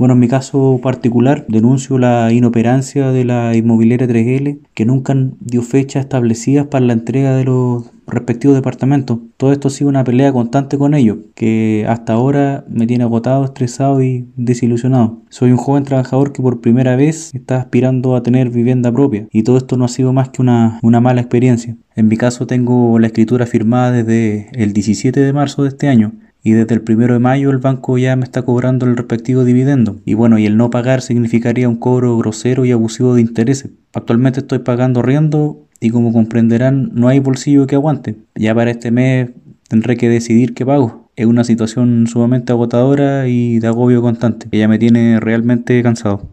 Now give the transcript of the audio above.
Bueno, en mi caso particular denuncio la inoperancia de la inmobiliaria 3L que nunca dio fechas establecidas para la entrega de los respectivos departamentos. Todo esto ha sido una pelea constante con ellos, que hasta ahora me tiene agotado, estresado y desilusionado. Soy un joven trabajador que por primera vez está aspirando a tener vivienda propia y todo esto no ha sido más que una, una mala experiencia. En mi caso tengo la escritura firmada desde el 17 de marzo de este año y desde el primero de mayo el banco ya me está cobrando el respectivo dividendo. Y bueno, y el no pagar significaría un cobro grosero y abusivo de intereses. Actualmente estoy pagando riendo y como comprenderán no hay bolsillo que aguante. Ya para este mes tendré que decidir qué pago. Es una situación sumamente agotadora y de agobio constante, que ya me tiene realmente cansado.